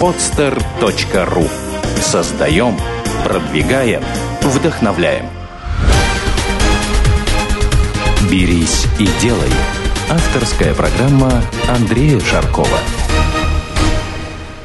podster.ru Создаем, продвигаем, вдохновляем. «Берись и делай» – авторская программа Андрея Шаркова.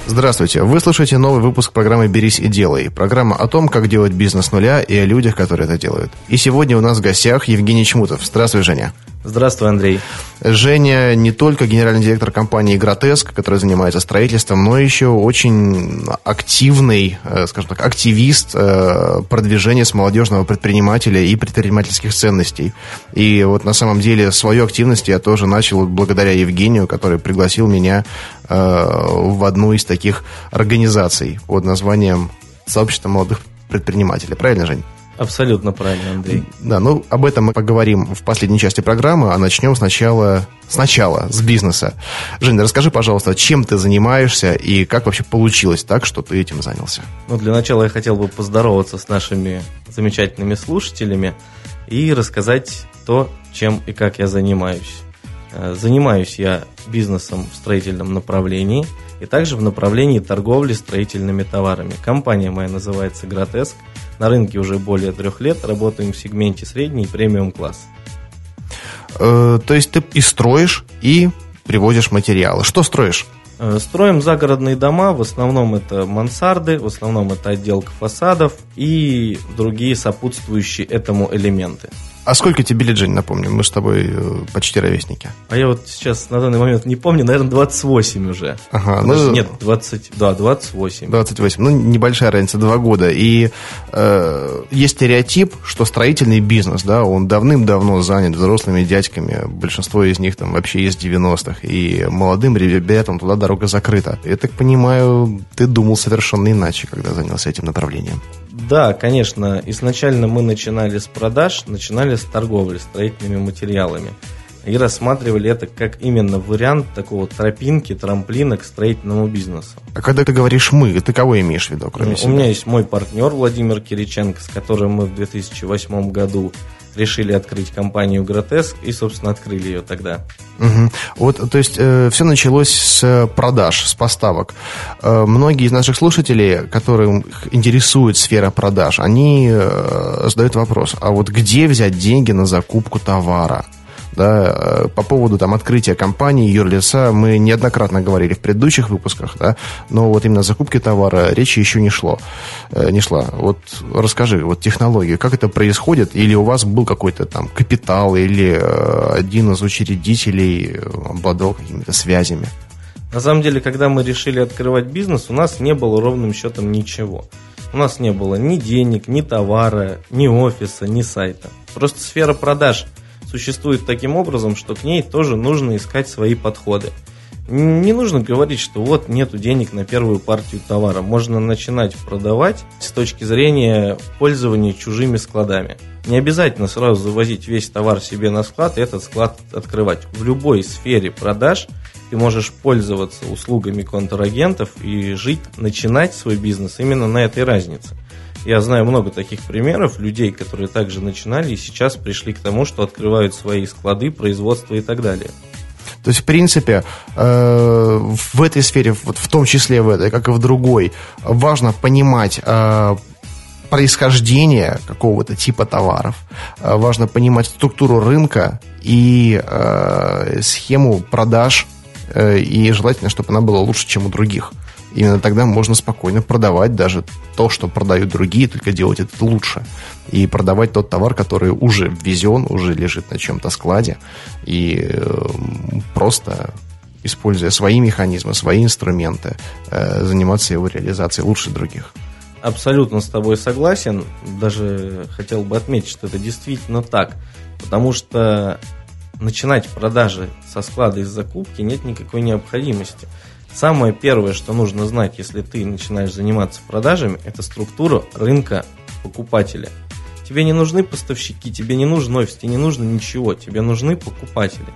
Здравствуйте. Вы слушаете новый выпуск программы «Берись и делай». Программа о том, как делать бизнес с нуля и о людях, которые это делают. И сегодня у нас в гостях Евгений Чмутов. Здравствуй, Женя. Здравствуй, Андрей. Женя не только генеральный директор компании «Гротеск», которая занимается строительством, но еще очень активный, э, скажем так, активист э, продвижения с молодежного предпринимателя и предпринимательских ценностей. И вот на самом деле свою активность я тоже начал благодаря Евгению, который пригласил меня э, в одну из таких организаций под названием «Сообщество молодых предпринимателей». Правильно, Жень? Абсолютно правильно, Андрей. Да, ну об этом мы поговорим в последней части программы, а начнем сначала, сначала с бизнеса. Женя, расскажи, пожалуйста, чем ты занимаешься и как вообще получилось так, что ты этим занялся? Ну, для начала я хотел бы поздороваться с нашими замечательными слушателями и рассказать то, чем и как я занимаюсь. Э, занимаюсь я бизнесом в строительном направлении и также в направлении торговли строительными товарами. Компания моя называется «Гротеск». На рынке уже более трех лет, работаем в сегменте средний и премиум класс. Э, то есть ты и строишь, и привозишь материалы. Что строишь? Э, строим загородные дома, в основном это мансарды, в основном это отделка фасадов и другие сопутствующие этому элементы. А сколько тебе лет, Жень, напомню? Мы с тобой э, почти ровесники. А я вот сейчас на данный момент не помню, наверное, 28 уже. Ага, ну... Нет, 20, да, 28. 28, ну небольшая разница, два года. И э, есть стереотип, что строительный бизнес, да, он давным-давно занят взрослыми дядьками. Большинство из них там вообще из 90-х. И молодым ребятам туда дорога закрыта. Я так понимаю, ты думал совершенно иначе, когда занялся этим направлением. Да, конечно. Изначально мы начинали с продаж, начинали с торговли строительными материалами. И рассматривали это как именно вариант такого тропинки, трамплина к строительному бизнесу. А когда ты говоришь «мы», ты кого имеешь в виду, кроме У себя? меня есть мой партнер Владимир Кириченко, с которым мы в 2008 году решили открыть компанию Гротеск и, собственно, открыли ее тогда. Угу. Вот, то есть, э, все началось с продаж, с поставок. Э, многие из наших слушателей, которым интересует сфера продаж, они э, задают вопрос, а вот где взять деньги на закупку товара? Да, э, по поводу там открытия компании юрлица мы неоднократно говорили в предыдущих выпусках, да, но вот именно о закупке товара речи еще не шло, э, не шла. Вот расскажи, вот технологию, как это происходит, или у вас был какой-то там капитал, или э, один из учредителей обладал какими-то связями? На самом деле, когда мы решили открывать бизнес, у нас не было ровным счетом ничего. У нас не было ни денег, ни товара, ни офиса, ни сайта. Просто сфера продаж – существует таким образом, что к ней тоже нужно искать свои подходы. Не нужно говорить, что вот нету денег на первую партию товара. Можно начинать продавать с точки зрения пользования чужими складами. Не обязательно сразу завозить весь товар себе на склад и этот склад открывать. В любой сфере продаж ты можешь пользоваться услугами контрагентов и жить, начинать свой бизнес именно на этой разнице. Я знаю много таких примеров людей, которые также начинали и сейчас пришли к тому, что открывают свои склады, производства и так далее. То есть, в принципе, э, в этой сфере, вот в том числе в этой, как и в другой, важно понимать э, происхождение какого-то типа товаров, э, важно понимать структуру рынка и схему продаж, и желательно, чтобы она была лучше, чем у других. Именно тогда можно спокойно продавать даже то, что продают другие, только делать это лучше. И продавать тот товар, который уже ввезен, уже лежит на чем-то складе. И э, просто используя свои механизмы, свои инструменты, э, заниматься его реализацией лучше других. Абсолютно с тобой согласен. Даже хотел бы отметить, что это действительно так. Потому что начинать продажи со склада из закупки нет никакой необходимости. Самое первое, что нужно знать, если ты начинаешь заниматься продажами, это структура рынка покупателя. Тебе не нужны поставщики, тебе не нужен офис, тебе не нужно ничего, тебе нужны покупатели.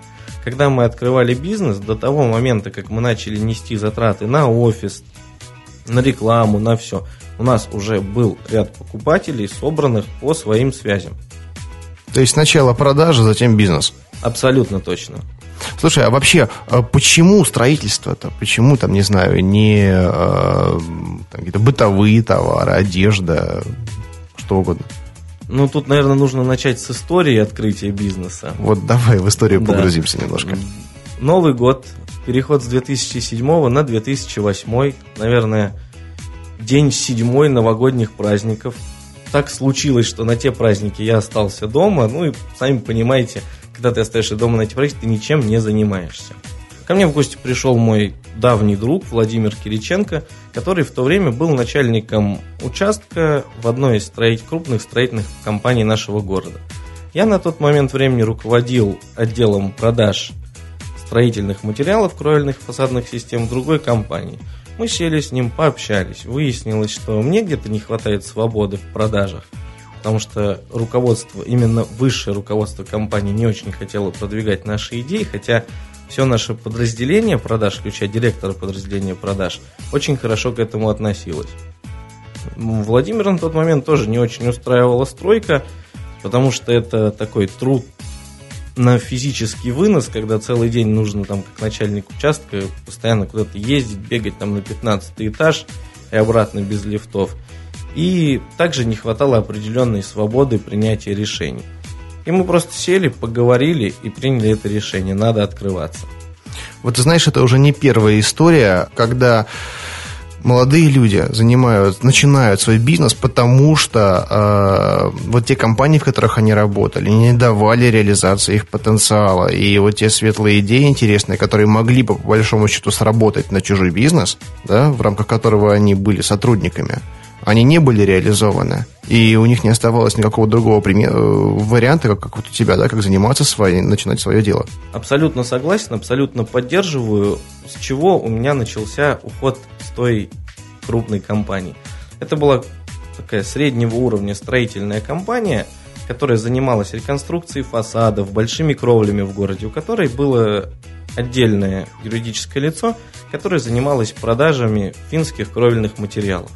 Когда мы открывали бизнес, до того момента, как мы начали нести затраты на офис, на рекламу, на все, у нас уже был ряд покупателей, собранных по своим связям. То есть сначала продажа, затем бизнес. Абсолютно точно. Слушай, а вообще, а почему строительство-то? Почему там, не знаю, не э, какие-то бытовые товары, одежда, что угодно? Ну, тут, наверное, нужно начать с истории открытия бизнеса. Вот давай в историю да. погрузимся немножко. Новый год, переход с 2007 на 2008, наверное, день седьмой новогодних праздников. Так случилось, что на те праздники я остался дома. Ну и, сами понимаете, когда ты остаешься дома на эти праздники, ты ничем не занимаешься. Ко мне в гости пришел мой давний друг Владимир Кириченко, который в то время был начальником участка в одной из строить, крупных строительных компаний нашего города. Я на тот момент времени руководил отделом продаж строительных материалов кровельных фасадных систем другой компании. Мы сели с ним, пообщались. Выяснилось, что мне где-то не хватает свободы в продажах, потому что руководство, именно высшее руководство компании не очень хотело продвигать наши идеи, хотя все наше подразделение продаж, включая директора подразделения продаж, очень хорошо к этому относилось. Владимир на тот момент тоже не очень устраивала стройка, потому что это такой труд на физический вынос, когда целый день нужно там, как начальник участка, постоянно куда-то ездить, бегать там на 15 этаж и обратно без лифтов. И также не хватало определенной свободы принятия решений. И мы просто сели, поговорили и приняли это решение. Надо открываться. Вот знаешь, это уже не первая история, когда молодые люди занимают, начинают свой бизнес, потому что э, вот те компании, в которых они работали, не давали реализации их потенциала. И вот те светлые идеи интересные, которые могли бы, по большому счету, сработать на чужой бизнес, да, в рамках которого они были сотрудниками, они не были реализованы. И у них не оставалось никакого другого пример, э, варианта, как, как вот у тебя, да, как заниматься своим, начинать свое дело. Абсолютно согласен, абсолютно поддерживаю. С чего у меня начался уход с той крупной компании. Это была такая среднего уровня строительная компания, которая занималась реконструкцией фасадов, большими кровлями в городе, у которой было отдельное юридическое лицо, которое занималось продажами финских кровельных материалов.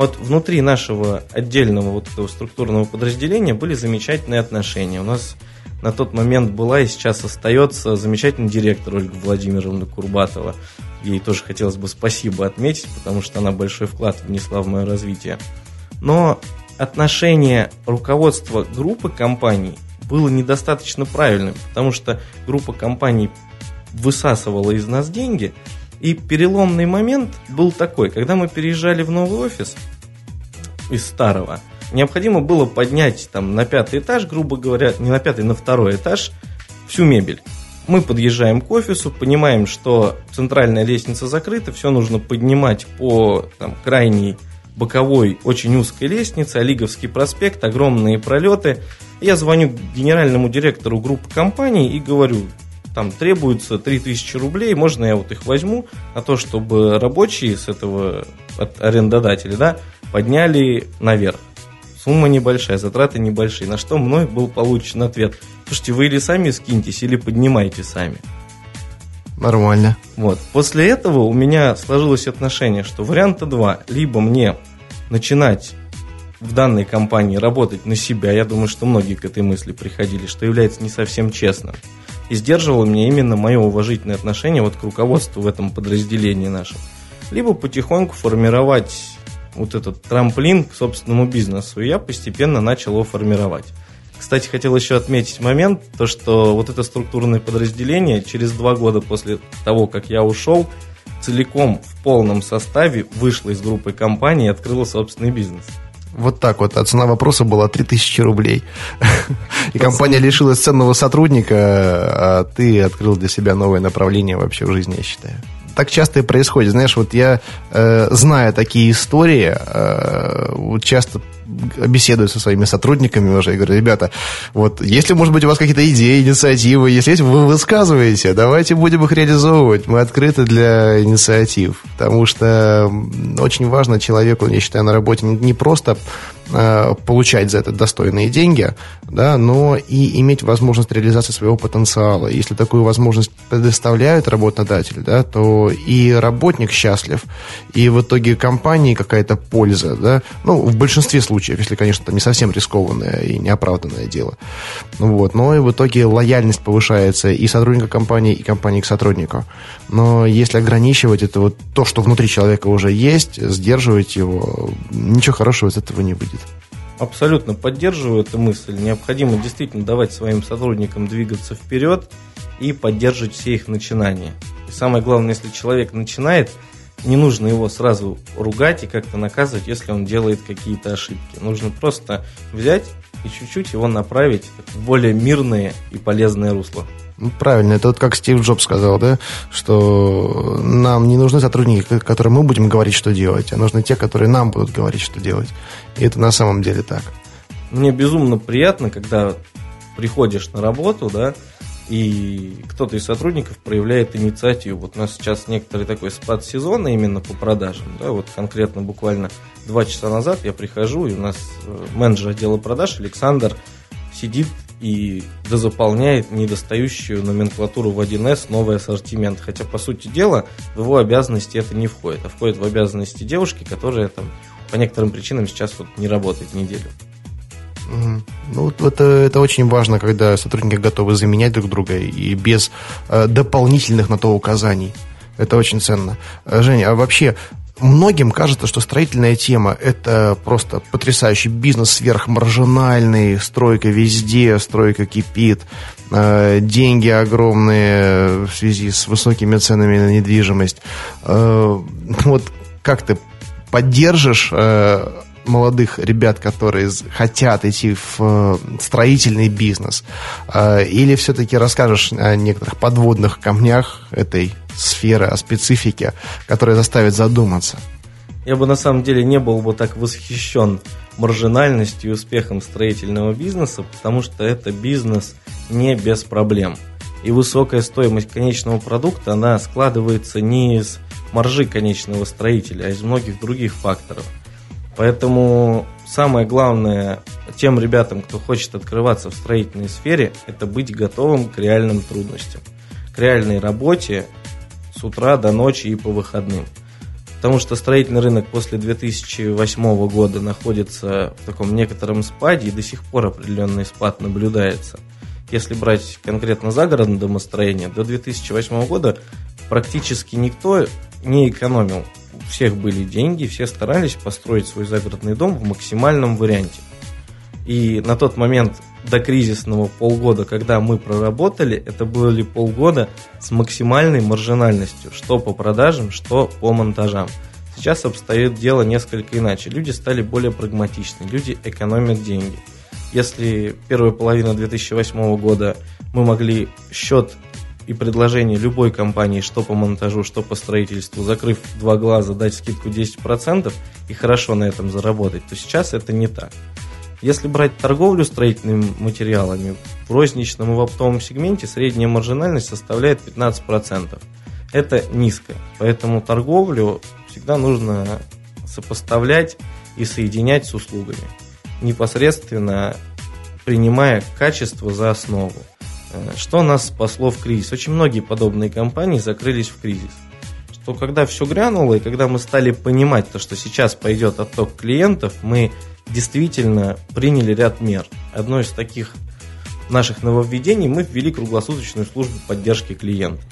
Вот внутри нашего отдельного вот этого структурного подразделения были замечательные отношения. У нас на тот момент была и сейчас остается замечательный директор Ольга Владимировна Курбатова. Ей тоже хотелось бы спасибо отметить, потому что она большой вклад внесла в мое развитие. Но отношение руководства группы компаний было недостаточно правильным, потому что группа компаний высасывала из нас деньги – и переломный момент был такой, когда мы переезжали в новый офис из старого, необходимо было поднять там на пятый этаж, грубо говоря, не на пятый, на второй этаж, всю мебель. Мы подъезжаем к офису, понимаем, что центральная лестница закрыта, все нужно поднимать по там, крайней боковой, очень узкой лестнице, Олиговский проспект, огромные пролеты. Я звоню генеральному директору группы компаний и говорю, там требуется 3000 рублей, можно я вот их возьму на то, чтобы рабочие с этого от арендодателя, да, подняли наверх. Сумма небольшая, затраты небольшие. На что мной был получен ответ. Слушайте, вы или сами скиньтесь, или поднимайте сами. Нормально. Вот. После этого у меня сложилось отношение, что варианта два. Либо мне начинать в данной компании работать на себя, я думаю, что многие к этой мысли приходили, что является не совсем честным и сдерживало меня именно мое уважительное отношение вот к руководству в этом подразделении нашем. Либо потихоньку формировать вот этот трамплин к собственному бизнесу. И я постепенно начал его формировать. Кстати, хотел еще отметить момент, то что вот это структурное подразделение через два года после того, как я ушел, целиком в полном составе вышло из группы компаний и открыло собственный бизнес. Вот так вот. А цена вопроса была 3000 рублей. И компания лишилась ценного сотрудника, а ты открыл для себя новое направление вообще в жизни, я считаю. Так часто и происходит. Знаешь, вот я, э, зная такие истории, э, часто беседую со своими сотрудниками уже и говорю, ребята, вот если, может быть, у вас какие-то идеи, инициативы, если есть, вы высказываете, давайте будем их реализовывать. Мы открыты для инициатив, потому что очень важно человеку, я считаю, на работе не просто получать за это достойные деньги, да, но и иметь возможность реализации своего потенциала. Если такую возможность предоставляет работодатель, да, то и работник счастлив, и в итоге компании какая-то польза, да, ну, в большинстве случаев, если, конечно, это не совсем рискованное и неоправданное дело. Вот, но и в итоге лояльность повышается и сотрудника компании, и компании к сотруднику. Но если ограничивать это вот то, что внутри человека уже есть, сдерживать его, ничего хорошего из этого не выйдет. Абсолютно поддерживаю эту мысль. Необходимо действительно давать своим сотрудникам двигаться вперед и поддерживать все их начинания. И самое главное, если человек начинает, не нужно его сразу ругать и как-то наказывать, если он делает какие-то ошибки. Нужно просто взять и чуть-чуть его направить в более мирное и полезное русло. Ну, правильно, это вот как Стив Джобс сказал, да, что нам не нужны сотрудники, которые мы будем говорить, что делать, а нужны те, которые нам будут говорить, что делать. И это на самом деле так. Мне безумно приятно, когда приходишь на работу, да, и кто-то из сотрудников проявляет инициативу. Вот у нас сейчас некоторый такой спад сезона именно по продажам. Да, вот конкретно буквально два часа назад я прихожу, и у нас э, менеджер отдела продаж Александр сидит и дозаполняет недостающую номенклатуру в 1С новый ассортимент. Хотя, по сути дела, в его обязанности это не входит, а входит в обязанности девушки, которая там по некоторым причинам сейчас вот не работает неделю. Ну, это, это очень важно, когда сотрудники готовы заменять друг друга и без э, дополнительных на то указаний. Это очень ценно. Э, Женя, а вообще многим кажется, что строительная тема – это просто потрясающий бизнес, сверхмаржинальный, стройка везде, стройка кипит, э, деньги огромные в связи с высокими ценами на недвижимость. Э, вот как ты поддержишь э, молодых ребят, которые хотят идти в строительный бизнес? Или все-таки расскажешь о некоторых подводных камнях этой сферы, о специфике, которая заставит задуматься. Я бы на самом деле не был бы так восхищен маржинальностью и успехом строительного бизнеса, потому что это бизнес не без проблем. И высокая стоимость конечного продукта, она складывается не из маржи конечного строителя, а из многих других факторов. Поэтому самое главное тем ребятам, кто хочет открываться в строительной сфере, это быть готовым к реальным трудностям, к реальной работе с утра до ночи и по выходным. Потому что строительный рынок после 2008 года находится в таком некотором спаде, и до сих пор определенный спад наблюдается. Если брать конкретно загородное домостроение, до 2008 года практически никто не экономил. У всех были деньги, все старались построить свой загородный дом в максимальном варианте. И на тот момент до кризисного полгода, когда мы проработали, это были полгода с максимальной маржинальностью, что по продажам, что по монтажам. Сейчас обстоит дело несколько иначе. Люди стали более прагматичны, люди экономят деньги. Если первая половина 2008 года мы могли счет и предложение любой компании, что по монтажу, что по строительству, закрыв два глаза, дать скидку 10% и хорошо на этом заработать, то сейчас это не так. Если брать торговлю строительными материалами, в розничном и в оптовом сегменте средняя маржинальность составляет 15%. Это низко, поэтому торговлю всегда нужно сопоставлять и соединять с услугами, непосредственно принимая качество за основу. Э, что нас спасло в кризис? Очень многие подобные компании закрылись в кризис. Что когда все грянуло, и когда мы стали понимать, то, что сейчас пойдет отток клиентов, мы действительно приняли ряд мер. Одно из таких наших нововведений мы ввели круглосуточную службу поддержки клиента.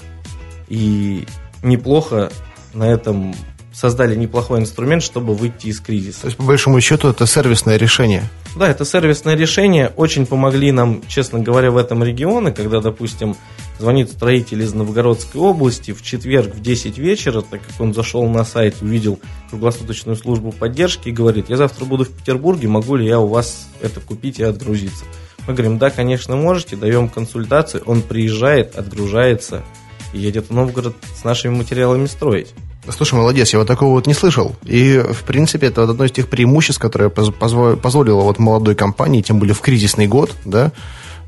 И неплохо на этом создали неплохой инструмент, чтобы выйти из кризиса. То есть, по большому счету, это сервисное решение. Да, это сервисное решение. Очень помогли нам, честно говоря, в этом регионе, когда, допустим, звонит строитель из Новгородской области в четверг в 10 вечера, так как он зашел на сайт, увидел круглосуточную службу поддержки и говорит, я завтра буду в Петербурге, могу ли я у вас это купить и отгрузиться? Мы говорим, да, конечно, можете, даем консультацию, он приезжает, отгружается и едет в Новгород с нашими материалами строить. Слушай, молодец, я вот такого вот не слышал. И, в принципе, это вот одно из тех преимуществ, которое позволило вот молодой компании, тем более в кризисный год, да,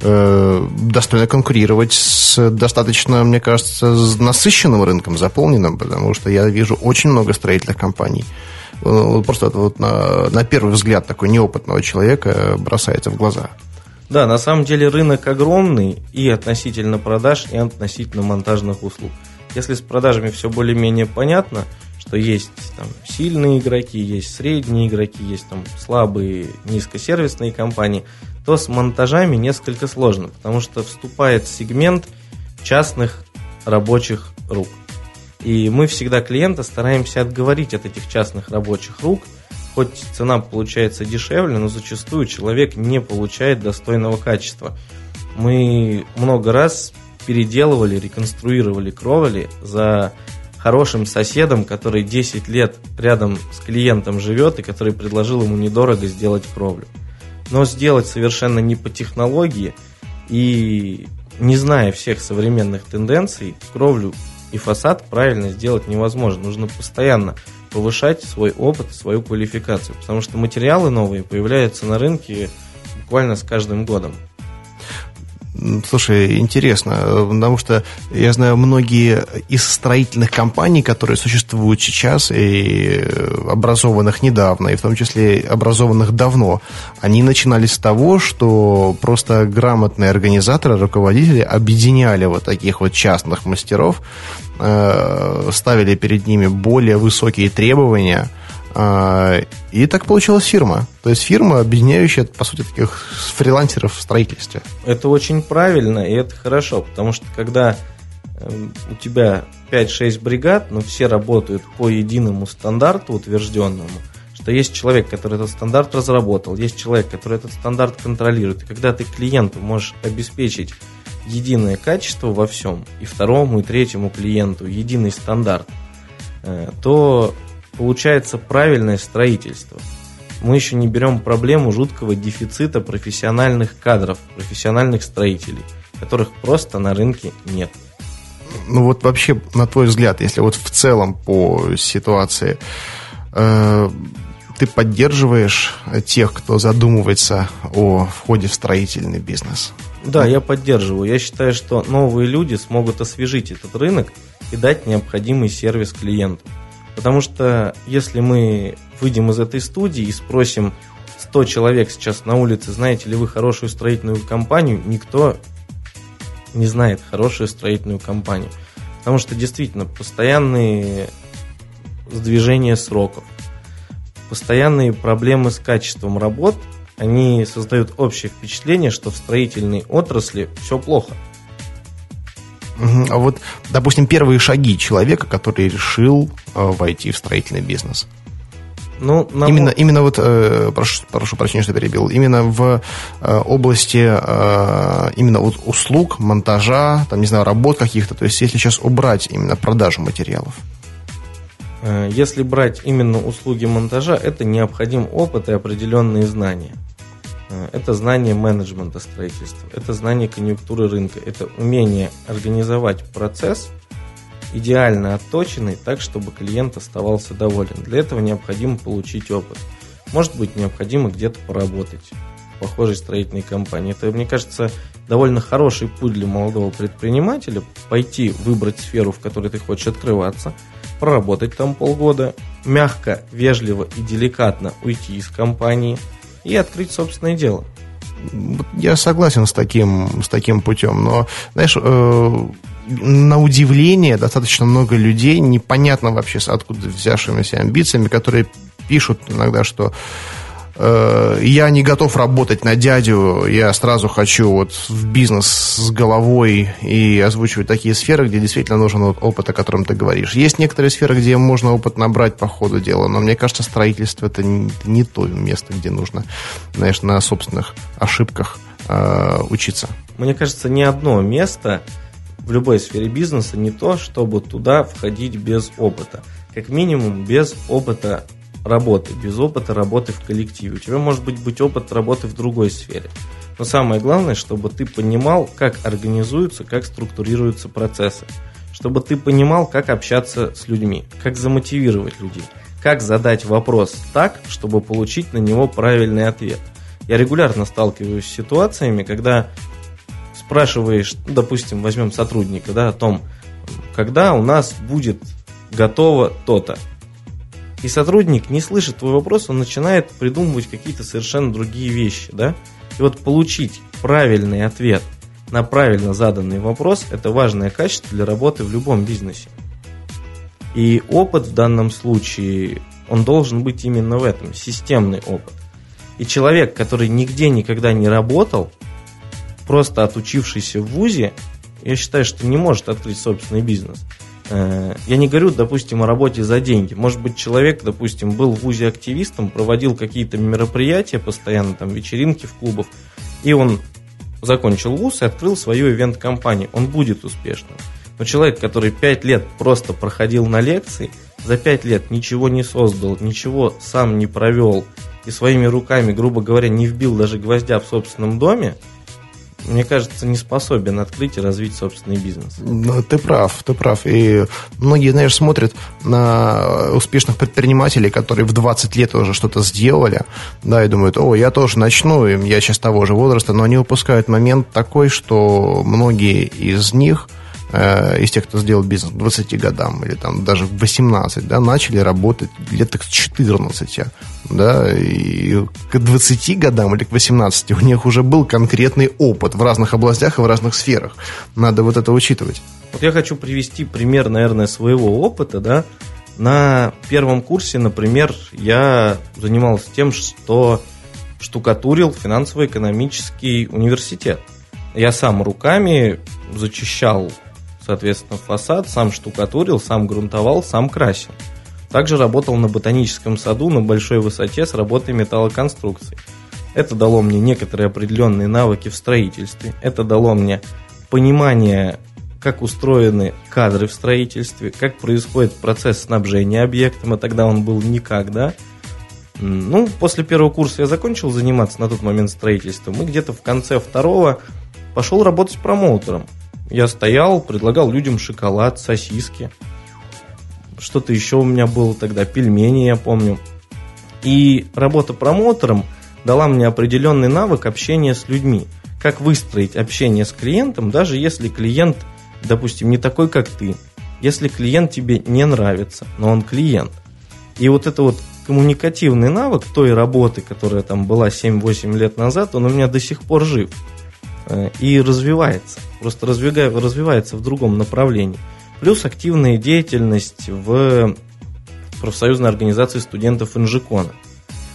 э, достойно конкурировать с достаточно, мне кажется, насыщенным рынком, заполненным, потому что я вижу очень много строительных компаний. Просто вот на, на первый взгляд такой неопытного человека бросается в глаза. Да, на самом деле рынок огромный и относительно продаж, и относительно монтажных услуг. Если с продажами все более-менее понятно, что есть там сильные игроки, есть средние игроки, есть там слабые низкосервисные компании, то с монтажами несколько сложно, потому что вступает сегмент частных рабочих рук. И мы всегда клиента стараемся отговорить от этих частных рабочих рук. Хоть цена получается дешевле, но зачастую человек не получает достойного качества. Мы много раз переделывали, реконструировали кровли за хорошим соседом, который 10 лет рядом с клиентом живет и который предложил ему недорого сделать кровлю. Но сделать совершенно не по технологии и не зная всех современных тенденций, кровлю и фасад правильно сделать невозможно. Нужно постоянно повышать свой опыт, свою квалификацию, потому что материалы новые появляются на рынке буквально с каждым годом. Слушай, интересно, потому что я знаю многие из строительных компаний, которые существуют сейчас и образованных недавно, и в том числе образованных давно, они начинали с того, что просто грамотные организаторы, руководители объединяли вот таких вот частных мастеров, э, ставили перед ними более высокие требования – и так получилась фирма. То есть фирма, объединяющая, по сути, таких фрилансеров в строительстве. Это очень правильно, и это хорошо, потому что когда эм, у тебя 5-6 бригад, но все работают по единому стандарту утвержденному, что есть человек, который этот стандарт разработал, есть человек, который этот стандарт контролирует. И когда ты клиенту можешь обеспечить единое качество во всем, и второму, и третьему клиенту единый стандарт, э, то получается правильное строительство. Мы еще не берем проблему жуткого дефицита профессиональных кадров, профессиональных строителей, которых просто на рынке нет. Ну вот вообще, на твой взгляд, если вот в целом по ситуации, э, ты поддерживаешь тех, кто задумывается о входе в строительный бизнес? Да, я поддерживаю. Я считаю, что новые люди смогут освежить этот рынок и дать необходимый сервис клиенту. Потому что если мы выйдем из этой студии и спросим 100 человек сейчас на улице, знаете ли вы хорошую строительную компанию, никто не знает хорошую строительную компанию. Потому что действительно постоянные сдвижения сроков, постоянные проблемы с качеством работ, они создают общее впечатление, что в строительной отрасли все плохо. А вот, допустим, первые шаги человека, который решил э, войти в строительный бизнес. Ну, на именно, мой... именно вот, э, прошу, прошу прощения, что перебил, именно в э, области э, именно вот услуг, монтажа, там, не знаю, работ каких-то, то есть если сейчас убрать именно продажу материалов. Э, если брать именно услуги монтажа, это необходим опыт и определенные знания. Э, это знание менеджмента строительства, это знание конъюнктуры рынка, это умение организовать процесс идеально отточенный так, чтобы клиент оставался доволен. Для этого необходимо получить опыт. Может быть, необходимо где-то поработать в похожей строительной компании. Это, мне кажется, довольно хороший путь для молодого предпринимателя пойти выбрать сферу, в которой ты хочешь открываться, проработать там полгода, мягко, вежливо и деликатно уйти из компании – и открыть собственное дело. Я согласен с таким, с таким путем, но, знаешь, э, на удивление достаточно много людей, непонятно вообще откуда взявшимися амбициями, которые пишут иногда, что Э, я не готов работать на дядю, я сразу хочу вот в бизнес с головой и озвучивать такие сферы, где действительно нужен вот опыт, о котором ты говоришь. Есть некоторые сферы, где можно опыт набрать по ходу дела, но мне кажется, строительство это не, не то место, где нужно, знаешь, на собственных ошибках э, учиться. Мне кажется, ни одно место в любой сфере бизнеса не то, чтобы туда входить без опыта. Как минимум без опыта работы, без опыта работы в коллективе. У тебя может быть, быть опыт работы в другой сфере. Но самое главное, чтобы ты понимал, как организуются, как структурируются процессы. Чтобы ты понимал, как общаться с людьми, как замотивировать людей, как задать вопрос так, чтобы получить на него правильный ответ. Я регулярно сталкиваюсь с ситуациями, когда спрашиваешь, ну, допустим, возьмем сотрудника, да, о том, когда у нас будет готово то-то и сотрудник не слышит твой вопрос, он начинает придумывать какие-то совершенно другие вещи, да? И вот получить правильный ответ на правильно заданный вопрос – это важное качество для работы в любом бизнесе. И опыт в данном случае, он должен быть именно в этом, системный опыт. И человек, который нигде никогда не работал, просто отучившийся в ВУЗе, я считаю, что не может открыть собственный бизнес. Э, я не говорю, допустим, о работе за деньги. Может быть, человек, допустим, был в ВУЗе активистом, проводил какие-то мероприятия постоянно, там, вечеринки в клубах, и он закончил ВУЗ и открыл свою ивент-компанию. Он будет успешным. Но человек, который 5 лет просто проходил на лекции, за 5 лет ничего не создал, ничего сам не провел и своими руками, грубо говоря, не вбил даже гвоздя в собственном доме, мне кажется, не способен открыть и развить собственный бизнес. Ну, ты прав, ты прав. И многие, знаешь, смотрят на успешных предпринимателей, которые в 20 лет уже что-то сделали, да, и думают, о, я тоже начну, я сейчас того же возраста, но они упускают момент такой, что многие из них – Э, из тех, кто сделал бизнес к 20 годам или там даже в 18, да, начали работать лет к 14, да, и к 20 годам или к 18 у них уже был конкретный опыт в разных областях и в разных сферах. Надо вот это учитывать. Вот я хочу привести пример, наверное, своего опыта, да. На первом курсе, например, я занимался тем, что штукатурил финансово-экономический университет. Я сам руками зачищал соответственно, фасад, сам штукатурил, сам грунтовал, сам красил. Также работал на ботаническом саду на большой высоте с работой металлоконструкций. Это дало мне некоторые определенные навыки в строительстве. Это дало мне понимание, как устроены кадры в строительстве, как происходит процесс снабжения объектом, а тогда он был никак, да. Ну, после первого курса я закончил заниматься на тот момент строительством, и где-то в конце второго пошел работать промоутером. Я стоял, предлагал людям шоколад, сосиски. Что-то еще у меня было тогда, пельмени, я помню. И работа промоутером дала мне определенный навык общения с людьми. Как выстроить общение с клиентом, даже если клиент, допустим, не такой, как ты. Если клиент тебе не нравится, но он клиент. И вот это вот коммуникативный навык той работы, которая там была 7-8 лет назад, он у меня до сих пор жив. Э, и развивается. Просто развивается в другом направлении. Плюс активная деятельность в профсоюзной организации студентов Инжикона.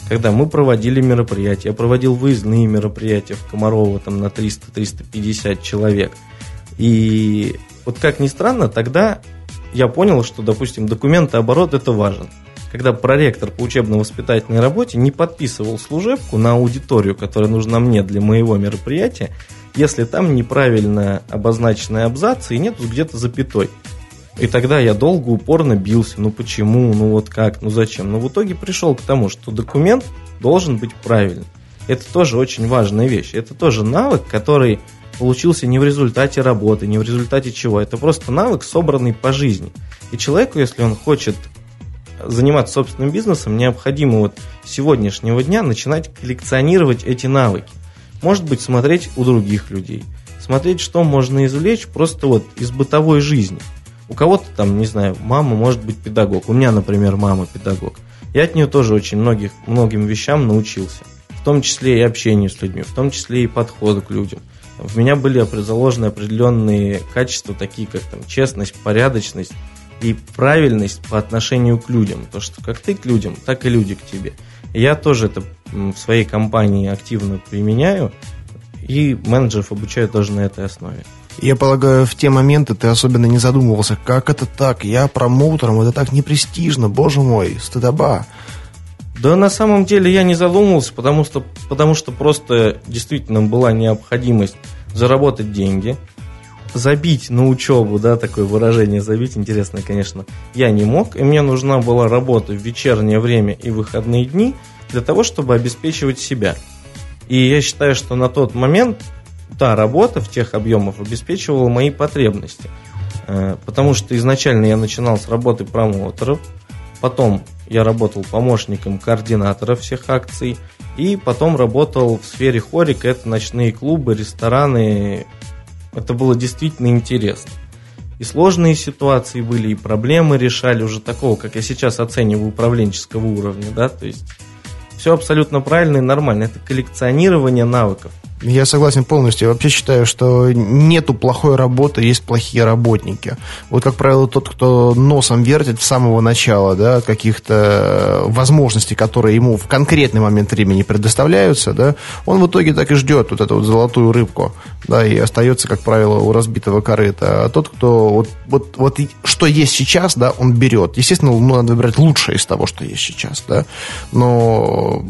Когда мы проводили мероприятия, я проводил выездные мероприятия в Комарово там, на 300-350 человек. И вот как ни странно, тогда я понял, что, допустим, документооборот это важен. Когда проректор по учебно-воспитательной работе не подписывал служебку на аудиторию, которая нужна мне для моего мероприятия, если там неправильно обозначенные абзацы и нету где-то запятой. И тогда я долго, упорно бился. Ну почему, ну вот как, ну зачем? Но в итоге пришел к тому, что документ должен быть правильным. Это тоже очень важная вещь. Это тоже навык, который получился не в результате работы, не в результате чего. Это просто навык, собранный по жизни. И человеку, если он хочет заниматься собственным бизнесом, необходимо вот с сегодняшнего дня начинать коллекционировать эти навыки. Может быть, смотреть у других людей. Смотреть, что можно извлечь просто вот из бытовой жизни. У кого-то там, не знаю, мама может быть педагог. У меня, например, мама педагог. Я от нее тоже очень многих, многим вещам научился. В том числе и общению с людьми, в том числе и подходу к людям. В меня были заложены определенные качества, такие как там, честность, порядочность и правильность по отношению к людям. То, что как ты к людям, так и люди к тебе. Я тоже это в своей компании активно применяю, и менеджеров обучаю тоже на этой основе. Я полагаю, в те моменты ты особенно не задумывался, как это так, я промоутером, это так непрестижно, боже мой, стыдоба. Да на самом деле я не задумывался, потому что, потому что просто действительно была необходимость заработать деньги, забить на учебу, да, такое выражение забить, интересное, конечно, я не мог, и мне нужна была работа в вечернее время и выходные дни для того, чтобы обеспечивать себя. И я считаю, что на тот момент та работа в тех объемах обеспечивала мои потребности. Э, потому что изначально я начинал с работы промоутеров, потом я работал помощником координатора всех акций, и потом работал в сфере хорика, это ночные клубы, рестораны, это было действительно интересно. И сложные ситуации были, и проблемы решали уже такого, как я сейчас оцениваю, управленческого уровня, да, то есть все абсолютно правильно и нормально. Это коллекционирование навыков. Я согласен полностью. Я вообще считаю, что нету плохой работы, есть плохие работники. Вот, как правило, тот, кто носом вертит с самого начала, да, каких-то возможностей, которые ему в конкретный момент времени предоставляются, да, он в итоге так и ждет вот эту вот золотую рыбку, да, и остается, как правило, у разбитого корыта. А тот, кто вот, вот, вот что есть сейчас, да, он берет. Естественно, ну, надо выбирать лучшее из того, что есть сейчас, да, но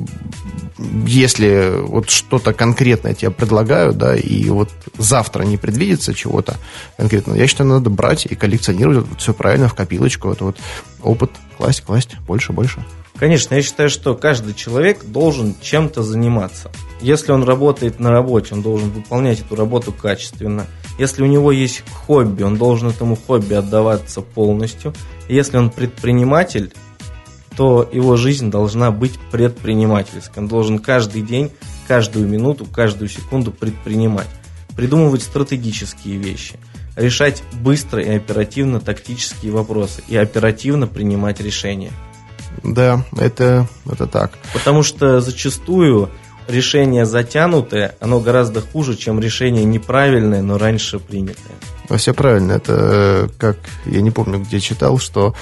если вот что-то конкретное тебе предлагают, да, и вот завтра не предвидится чего-то конкретного, я считаю, надо брать и коллекционировать вот все правильно в копилочку, это вот опыт класть, класть, больше, больше. Конечно, я считаю, что каждый человек должен чем-то заниматься. Если он работает на работе, он должен выполнять эту работу качественно. Если у него есть хобби, он должен этому хобби отдаваться полностью. Если он предприниматель, то его жизнь должна быть предпринимательской. Он должен каждый день, каждую минуту, каждую секунду предпринимать, придумывать стратегические вещи, решать быстро и оперативно тактические вопросы и оперативно принимать решения. Да, это, это так. Потому что зачастую решение затянутое, оно гораздо хуже, чем решение неправильное, но раньше принятое. Все правильно. Это э, как, я не помню, где читал, что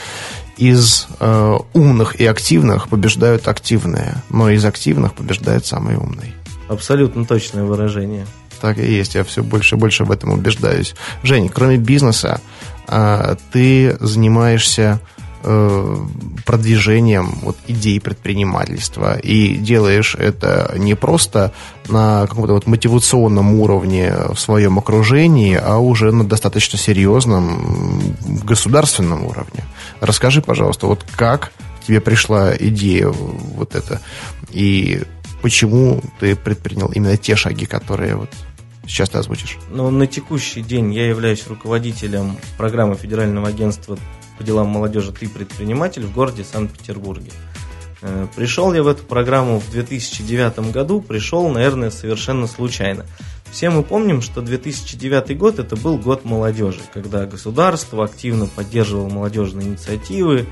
из э, умных и активных побеждают активные, но из активных побеждает самый умный. Абсолютно точное выражение. Так и есть, я все больше и больше в этом убеждаюсь. Жень, кроме бизнеса, э, ты занимаешься продвижением вот, идей предпринимательства. И делаешь это не просто на каком-то вот мотивационном уровне в своем окружении, а уже на достаточно серьезном государственном уровне. Расскажи, пожалуйста, вот как тебе пришла идея вот эта, и почему ты предпринял именно те шаги, которые вот сейчас ты озвучишь? Ну, на текущий день я являюсь руководителем программы Федерального агентства по делам молодежи «Ты предприниматель» в городе Санкт-Петербурге. Э, пришел я в эту программу в 2009 году, пришел, наверное, совершенно случайно. Все мы помним, что 2009 год это был год молодежи, когда государство активно поддерживало молодежные инициативы,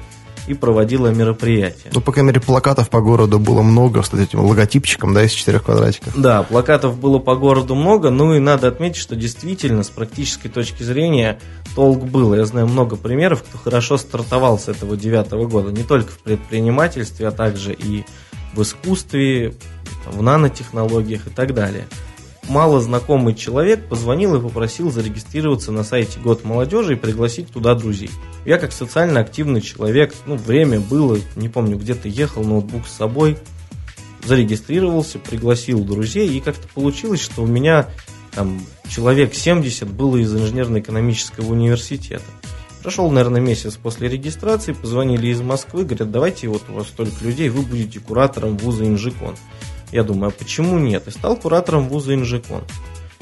и проводила мероприятия. Ну, по крайней мере, плакатов по городу было много с этим логотипчиком, да, из четырех квадратиков. Да, плакатов было по городу много, ну и надо отметить, что действительно, с практической точки зрения, толк был. Я знаю много примеров, кто хорошо стартовал с этого девятого года, не только в предпринимательстве, а также и в искусстве, в нанотехнологиях и так далее мало знакомый человек позвонил и попросил зарегистрироваться на сайте Год молодежи и пригласить туда друзей. Я как социально активный человек, ну, время было, не помню, где-то ехал, ноутбук с собой, зарегистрировался, пригласил друзей, и как-то получилось, что у меня там человек 70 было из инженерно-экономического университета. Прошел, наверное, месяц после регистрации, позвонили из Москвы, говорят, давайте вот у вас столько людей, вы будете куратором вуза Инжикон. Я думаю, а почему нет? И стал куратором вуза Инжикон.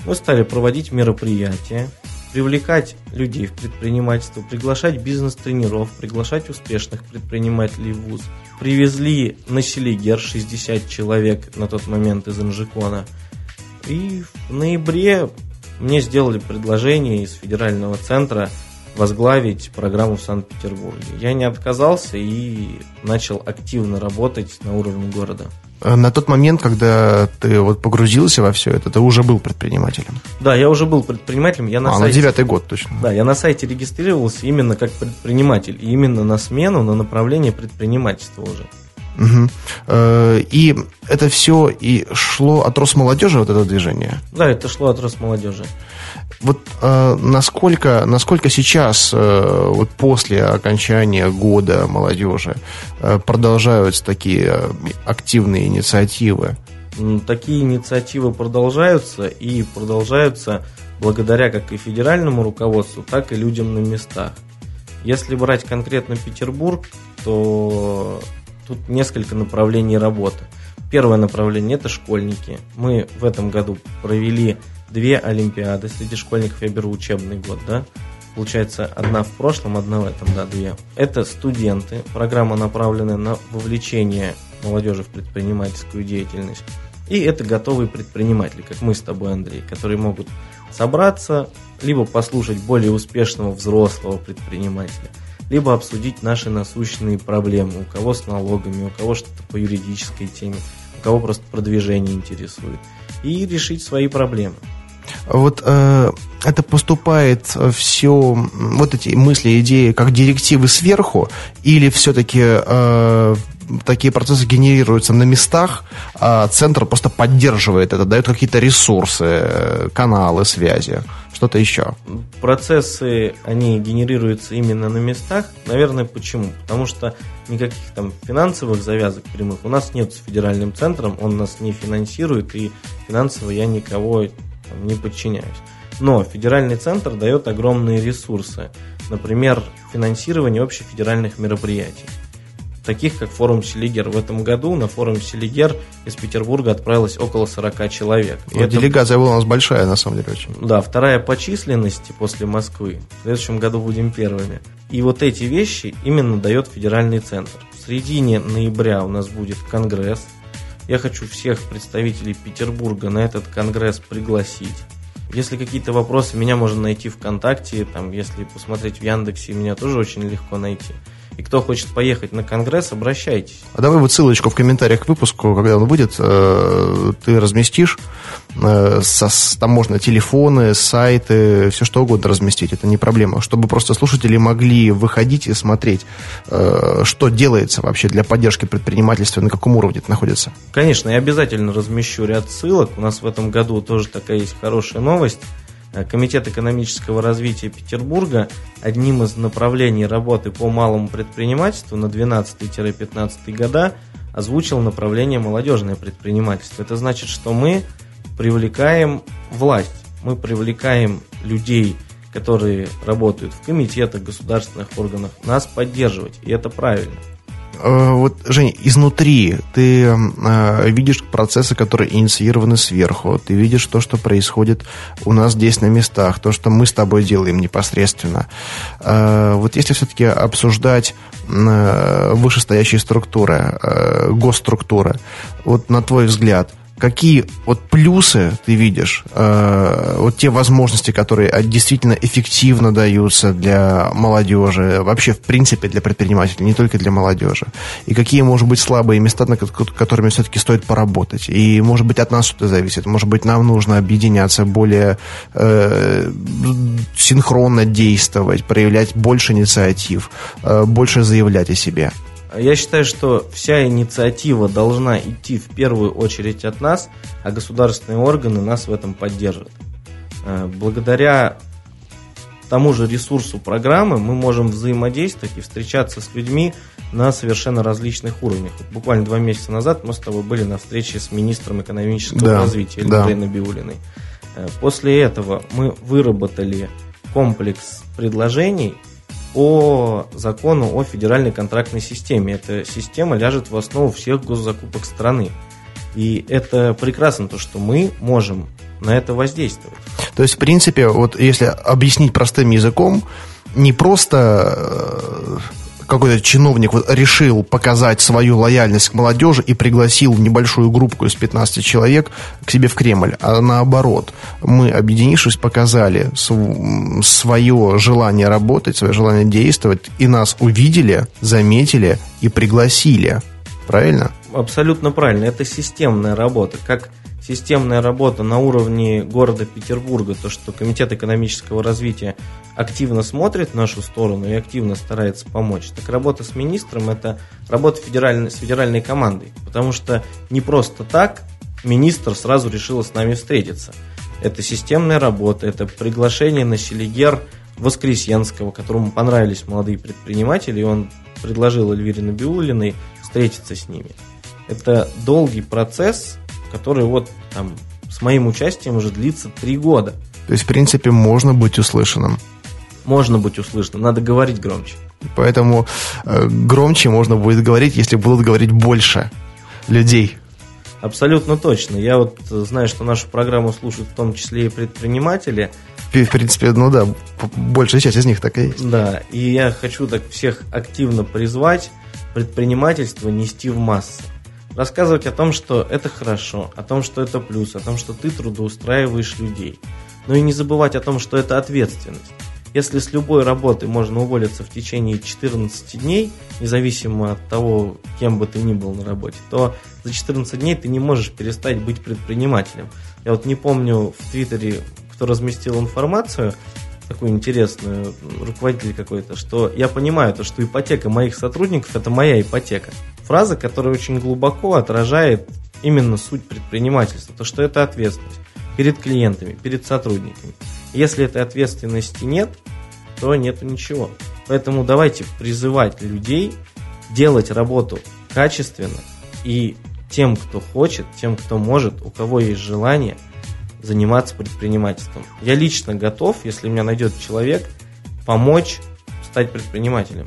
Мы стали проводить мероприятия, привлекать людей в предпринимательство, приглашать бизнес-тренеров, приглашать успешных предпринимателей в ВУЗ. Привезли на Селигер 60 человек на тот момент из Инжикона. И в ноябре мне сделали предложение из федерального центра возглавить программу в Санкт-Петербурге. Я не отказался и начал активно работать на уровне города. Э, на тот момент, когда ты вот погрузился во все это, ты уже был предпринимателем. Да, я уже был предпринимателем. Я на а, сайте, на девятый год точно. Да, я на сайте регистрировался именно как предприниматель. И именно на смену, на направление предпринимательства уже. Угу. И это все и шло от Росмолодежи, вот это движение? Да, это шло от Росмолодежи. Вот э, насколько, насколько сейчас, э, вот после окончания года молодежи, э, продолжаются такие э, активные инициативы? Такие инициативы продолжаются и продолжаются благодаря как и федеральному руководству, так и людям на местах. Если брать конкретно Петербург, то тут несколько направлений работы. Первое направление – это школьники. Мы в этом году провели две Олимпиады среди школьников, я беру учебный год, да, Получается, одна в прошлом, одна в этом, да, две. Это студенты. Программа направлена на вовлечение молодежи в предпринимательскую деятельность. И это готовые предприниматели, как мы с тобой, Андрей, которые могут собраться, либо послушать более успешного взрослого предпринимателя, либо обсудить наши насущные проблемы, у кого с налогами, у кого что-то по юридической теме, у кого просто продвижение интересует, и решить свои проблемы. Вот э, это поступает все, вот эти мысли, идеи, как директивы сверху, или все-таки э, такие процессы генерируются на местах, а центр просто поддерживает это, дает какие-то ресурсы, каналы связи, что-то еще? Процессы, они генерируются именно на местах. Наверное, почему? Потому что никаких там финансовых завязок прямых у нас нет с федеральным центром, он нас не финансирует, и финансово я никого там, не подчиняюсь. Но федеральный центр дает огромные ресурсы. Например, финансирование общефедеральных мероприятий таких как форум Селигер. В этом году на форум Селигер из Петербурга отправилось около 40 человек. Ну, это... Делегация была у нас большая, на самом деле, очень. Да, вторая по численности после Москвы. В следующем году будем первыми. И вот эти вещи именно дает федеральный центр. В середине ноября у нас будет конгресс. Я хочу всех представителей Петербурга на этот конгресс пригласить. Если какие-то вопросы, меня можно найти ВКонтакте, там, если посмотреть в Яндексе, меня тоже очень легко найти и кто хочет поехать на конгресс, обращайтесь. А давай вот ссылочку в комментариях к выпуску, когда он будет, э, ты разместишь. Э, там можно телефоны, сайты, все что угодно разместить, это не проблема. Чтобы просто слушатели могли выходить и смотреть, э, что делается вообще для поддержки предпринимательства, на каком уровне это находится. Конечно, я обязательно размещу ряд ссылок. У нас в этом году тоже такая есть хорошая новость. Э, Комитет экономического развития Петербурга одним из направлений работы по малому предпринимательству на 12-15 года озвучил направление молодежное предпринимательство. Это значит, что мы привлекаем власть, мы привлекаем людей, которые работают в комитетах, государственных органах, нас поддерживать, и это правильно. Э, вот, Жень, изнутри ты э, видишь процессы, которые инициированы сверху, ты видишь то, что происходит у нас здесь на местах, то, что мы с тобой делаем непосредственно. Э, вот если все-таки обсуждать э, вышестоящие структуры, э, госструктуры, вот на твой взгляд, какие вот плюсы ты видишь, э, вот те возможности, которые действительно эффективно даются для молодежи, вообще в принципе для предпринимателей, не только для молодежи, и какие, может быть, слабые места, над которыми все-таки стоит поработать, и, может быть, от нас что-то зависит, может быть, нам нужно объединяться более э, синхронно действовать, проявлять больше инициатив, э, больше заявлять о себе. Я считаю, что вся инициатива должна идти в первую очередь от нас, а государственные органы нас в этом поддержат. Э, благодаря тому же ресурсу программы мы можем взаимодействовать и встречаться с людьми на совершенно различных уровнях. Буквально два месяца назад мы с тобой были на встрече с министром экономического да, развития Ильей да. Набиулиной. Э, после этого мы выработали комплекс предложений, по закону о федеральной контрактной системе. Эта система ляжет в основу всех госзакупок страны. И это прекрасно, то, что мы можем на это воздействовать. То есть, в принципе, вот если объяснить простым языком, не просто э, какой-то чиновник вот решил показать свою лояльность к молодежи и пригласил небольшую группу из 15 человек к себе в Кремль, а наоборот, мы, объединившись, показали свое желание работать, свое желание действовать, и нас увидели, заметили и пригласили. Правильно? Абсолютно правильно. Это системная работа. Как системная работа на уровне города Петербурга, то, что Комитет экономического развития активно смотрит в нашу сторону и активно старается помочь, так работа с министром – это работа федеральной, с федеральной командой, потому что не просто так министр сразу решил с нами встретиться. Это системная работа, это приглашение на Селигер Воскресенского, которому понравились молодые предприниматели, и он предложил Эльвире Набиулиной встретиться с ними. Это долгий процесс, который вот там с моим участием уже длится три года. То есть, в принципе, можно быть услышанным. Можно быть услышанным, надо говорить громче. Поэтому э, громче можно будет говорить, если будут говорить больше людей. Абсолютно точно. Я вот знаю, что нашу программу слушают в том числе и предприниматели. В принципе, ну да, большая часть из них такая есть. Да, и я хочу так всех активно призвать предпринимательство нести в массы. Рассказывать о том, что это хорошо, о том, что это плюс, о том, что ты трудоустраиваешь людей. Но и не забывать о том, что это ответственность. Если с любой работы можно уволиться в течение 14 дней, независимо от того, кем бы ты ни был на работе, то за 14 дней ты не можешь перестать быть предпринимателем. Я вот не помню в Твиттере, кто разместил информацию, такую интересную, руководитель какой-то, что я понимаю то, что ипотека моих сотрудников это моя ипотека. Фраза, которая очень глубоко отражает именно суть предпринимательства, то, что это ответственность перед клиентами, перед сотрудниками. Если этой ответственности нет, то нету ничего. Поэтому давайте призывать людей делать работу качественно и тем, кто хочет, тем, кто может, у кого есть желание – заниматься предпринимательством. Я лично готов, если меня найдет человек, помочь стать предпринимателем.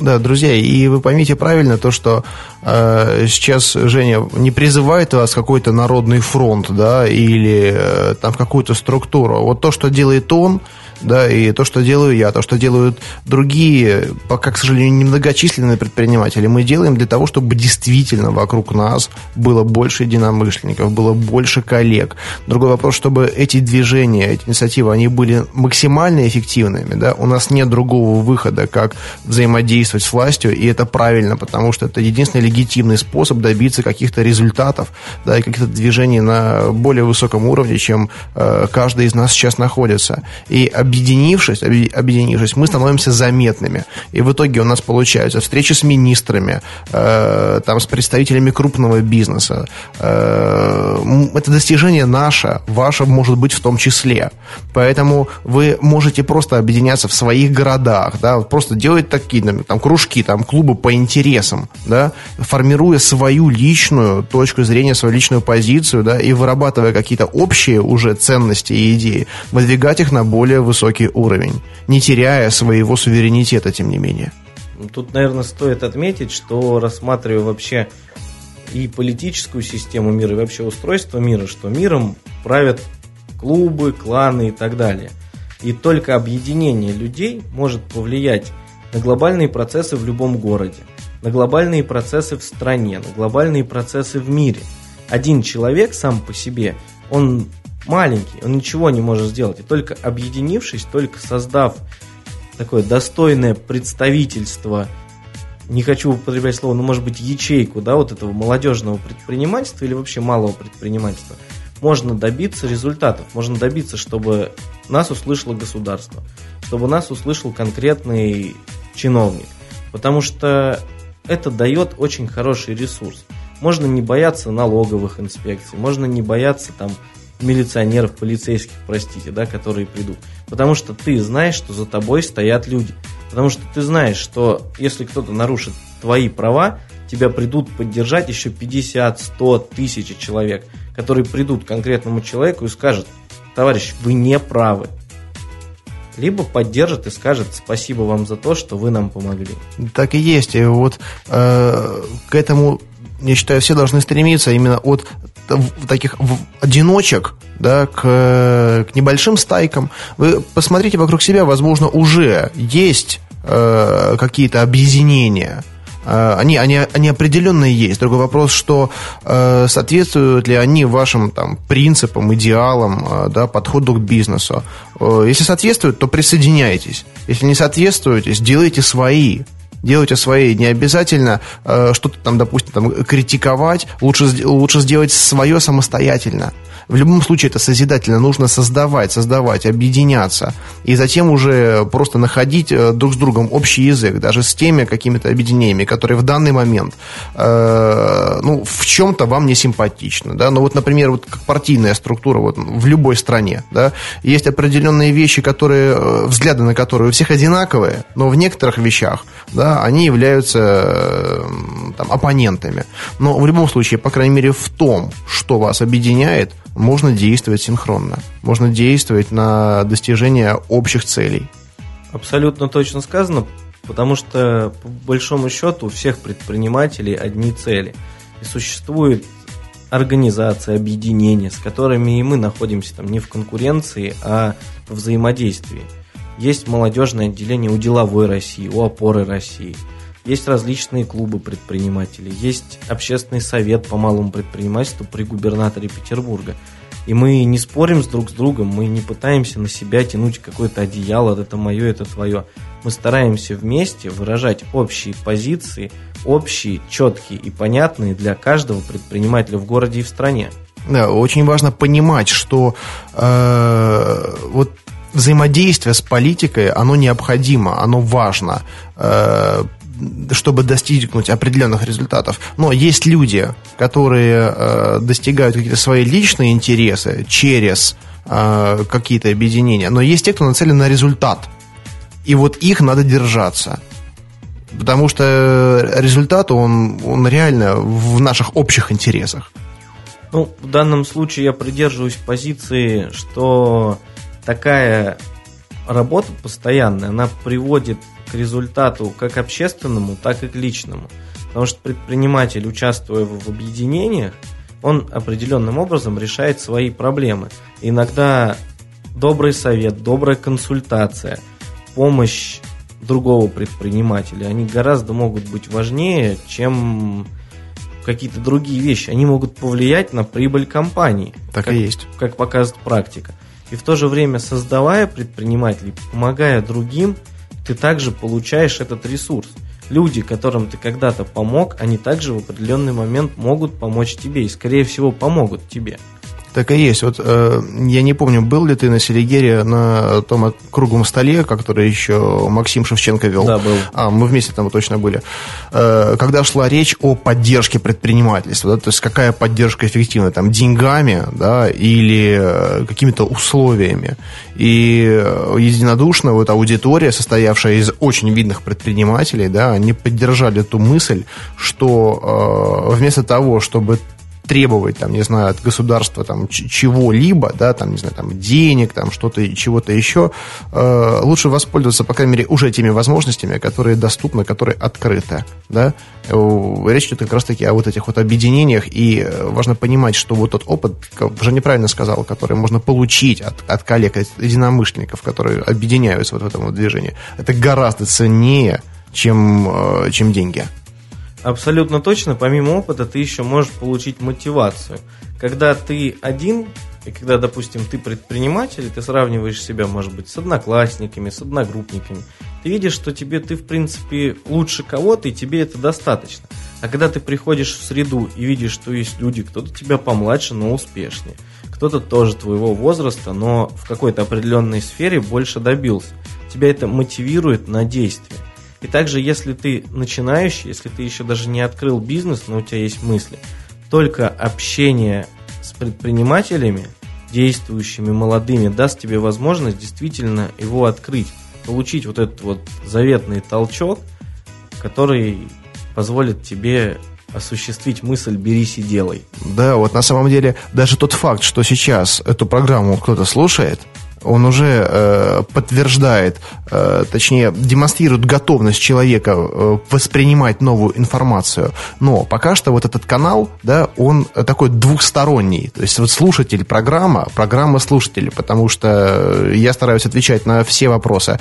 Да, друзья, и вы поймите правильно то, что э, сейчас Женя не призывает вас какой-то народный фронт, да, или э, там какую-то структуру. Вот то, что делает он, да, и то, что делаю я, то, что делают другие, пока, к сожалению, немногочисленные предприниматели, мы делаем для того, чтобы действительно вокруг нас было больше единомышленников, было больше коллег. Другой вопрос, чтобы эти движения, эти инициативы, они были максимально эффективными, да, у нас нет другого выхода, как взаимодействовать с властью, и это правильно, потому что это единственный легитимный способ добиться каких-то результатов, да, и каких-то движений на более высоком уровне, чем э, каждый из нас сейчас находится. И объединившись, объединившись, мы становимся заметными. И в итоге у нас получаются встречи с министрами, э, там, с представителями крупного бизнеса. Э, это достижение наше, ваше может быть в том числе. Поэтому вы можете просто объединяться в своих городах, да, просто делать такие там, кружки, там, клубы по интересам, да, формируя свою личную точку зрения, свою личную позицию, да, и вырабатывая какие-то общие уже ценности и идеи, выдвигать их на более высокий высокий уровень, не теряя своего суверенитета, тем не менее. Тут, наверное, стоит отметить, что рассматривая вообще и политическую систему мира, и вообще устройство мира, что миром правят клубы, кланы и так далее. И только объединение людей может повлиять на глобальные процессы в любом городе, на глобальные процессы в стране, на глобальные процессы в мире. Один человек сам по себе, он маленький, он ничего не может сделать. И только объединившись, только создав такое достойное представительство, не хочу употреблять слово, но может быть ячейку, да, вот этого молодежного предпринимательства или вообще малого предпринимательства, можно добиться результатов, можно добиться, чтобы нас услышало государство, чтобы нас услышал конкретный чиновник, потому что это дает очень хороший ресурс. Можно не бояться налоговых инспекций, можно не бояться там милиционеров, полицейских, простите, да, которые придут. Потому что ты знаешь, что за тобой стоят люди. Потому что ты знаешь, что если кто-то нарушит твои права, тебя придут поддержать еще 50, 100, тысячи человек, которые придут к конкретному человеку и скажут, товарищ, вы не правы. Либо поддержат и скажет спасибо вам за то, что вы нам помогли. Так и есть. И вот э, к этому я считаю, все должны стремиться именно от таких одиночек да, к, к небольшим стайкам. Вы посмотрите вокруг себя, возможно, уже есть э, какие-то объединения. Э, они, они, они определенные есть. Другой вопрос, что э, соответствуют ли они вашим там, принципам, идеалам, э, да, подходу к бизнесу. Э, если соответствуют, то присоединяйтесь. Если не соответствуете, сделайте свои делайте свои. Не обязательно э, что-то там, допустим, там, критиковать. Лучше, лучше сделать свое самостоятельно. В любом случае это созидательно. Нужно создавать, создавать, объединяться. И затем уже просто находить э, друг с другом общий язык, даже с теми какими-то объединениями, которые в данный момент э, ну, в чем-то вам не симпатичны. Да? Ну вот, например, вот как партийная структура вот, в любой стране. Да? Есть определенные вещи, которые, э, взгляды на которые у всех одинаковые, но в некоторых вещах да, они являются там, оппонентами. Но в любом случае, по крайней мере, в том, что вас объединяет, можно действовать синхронно. Можно действовать на достижение общих целей. Абсолютно точно сказано, потому что, по большому счету, у всех предпринимателей одни цели. И существует организация, объединения, с которыми и мы находимся там не в конкуренции, а в взаимодействии. Есть молодежное отделение у деловой России, у опоры России. Есть различные клубы предпринимателей. Есть общественный совет по малому предпринимательству при губернаторе Петербурга. И мы не спорим с друг с другом, мы не пытаемся на себя тянуть какое-то одеяло, это мое, это твое. Мы стараемся вместе выражать общие позиции, общие, четкие и понятные для каждого предпринимателя в городе и в стране. Да, очень важно понимать, что э, вот взаимодействие с политикой, оно необходимо, оно важно, э, чтобы достигнуть определенных результатов. Но есть люди, которые э, достигают какие-то свои личные интересы через э, какие-то объединения, но есть те, кто нацелен на результат. И вот их надо держаться. Потому что результат, он, он реально в наших общих интересах. Ну, в данном случае я придерживаюсь позиции, что такая работа постоянная, она приводит к результату как общественному, так и к личному. Потому что предприниматель, участвуя в объединениях, он определенным образом решает свои проблемы. иногда добрый совет, добрая консультация, помощь другого предпринимателя, они гораздо могут быть важнее, чем какие-то другие вещи. Они могут повлиять на прибыль компании. Так как, и есть. Как показывает практика. И в то же время, создавая предпринимателей, помогая другим, ты также получаешь этот ресурс. Люди, которым ты когда-то помог, они также в определенный момент могут помочь тебе и, скорее всего, помогут тебе. Так и есть. Вот э, я не помню, был ли ты на Селигере на том круглом столе, который еще Максим Шевченко вел. Да, был. А, мы вместе там точно были. Э, когда шла речь о поддержке предпринимательства, да, то есть какая поддержка эффективна, там, деньгами, да, или э, какими-то условиями. И э, единодушно вот аудитория, состоявшая из очень видных предпринимателей, да, они поддержали ту мысль, что э, вместо того, чтобы требовать, там, не знаю, от государства там чего-либо, да, там, не знаю, там, денег, там, что-то, чего-то еще, э, лучше воспользоваться, по крайней мере, уже теми возможностями, которые доступны, которые открыты, да. Речь идет как раз-таки о вот этих вот объединениях, и э, важно понимать, что вот тот опыт, как уже неправильно сказал, который можно получить от, от коллег, от единомышленников, которые объединяются вот в этом вот движении, это гораздо ценнее, чем, э, чем деньги. Абсолютно точно, помимо опыта, ты еще можешь получить мотивацию. Когда ты один, и когда, допустим, ты предприниматель, ты сравниваешь себя, может быть, с одноклассниками, с одногруппниками, ты видишь, что тебе ты, в принципе, лучше кого-то, и тебе это достаточно. А когда ты приходишь в среду и видишь, что есть люди, кто-то тебя помладше, но успешнее, кто-то тоже твоего возраста, но в какой-то определенной сфере больше добился, тебя это мотивирует на действие. И также, если ты начинающий, если ты еще даже не открыл бизнес, но у тебя есть мысли, только общение с предпринимателями, действующими, молодыми, даст тебе возможность действительно его открыть, получить вот этот вот заветный толчок, который позволит тебе осуществить мысль «берись и делай». Да, вот на самом деле даже тот факт, что сейчас эту программу кто-то слушает – он уже э, подтверждает, э, точнее, демонстрирует готовность человека э, воспринимать новую информацию. Но пока что вот этот канал, да, он такой двухсторонний. То есть вот слушатель программа, программа слушателей, потому что я стараюсь отвечать на все вопросы,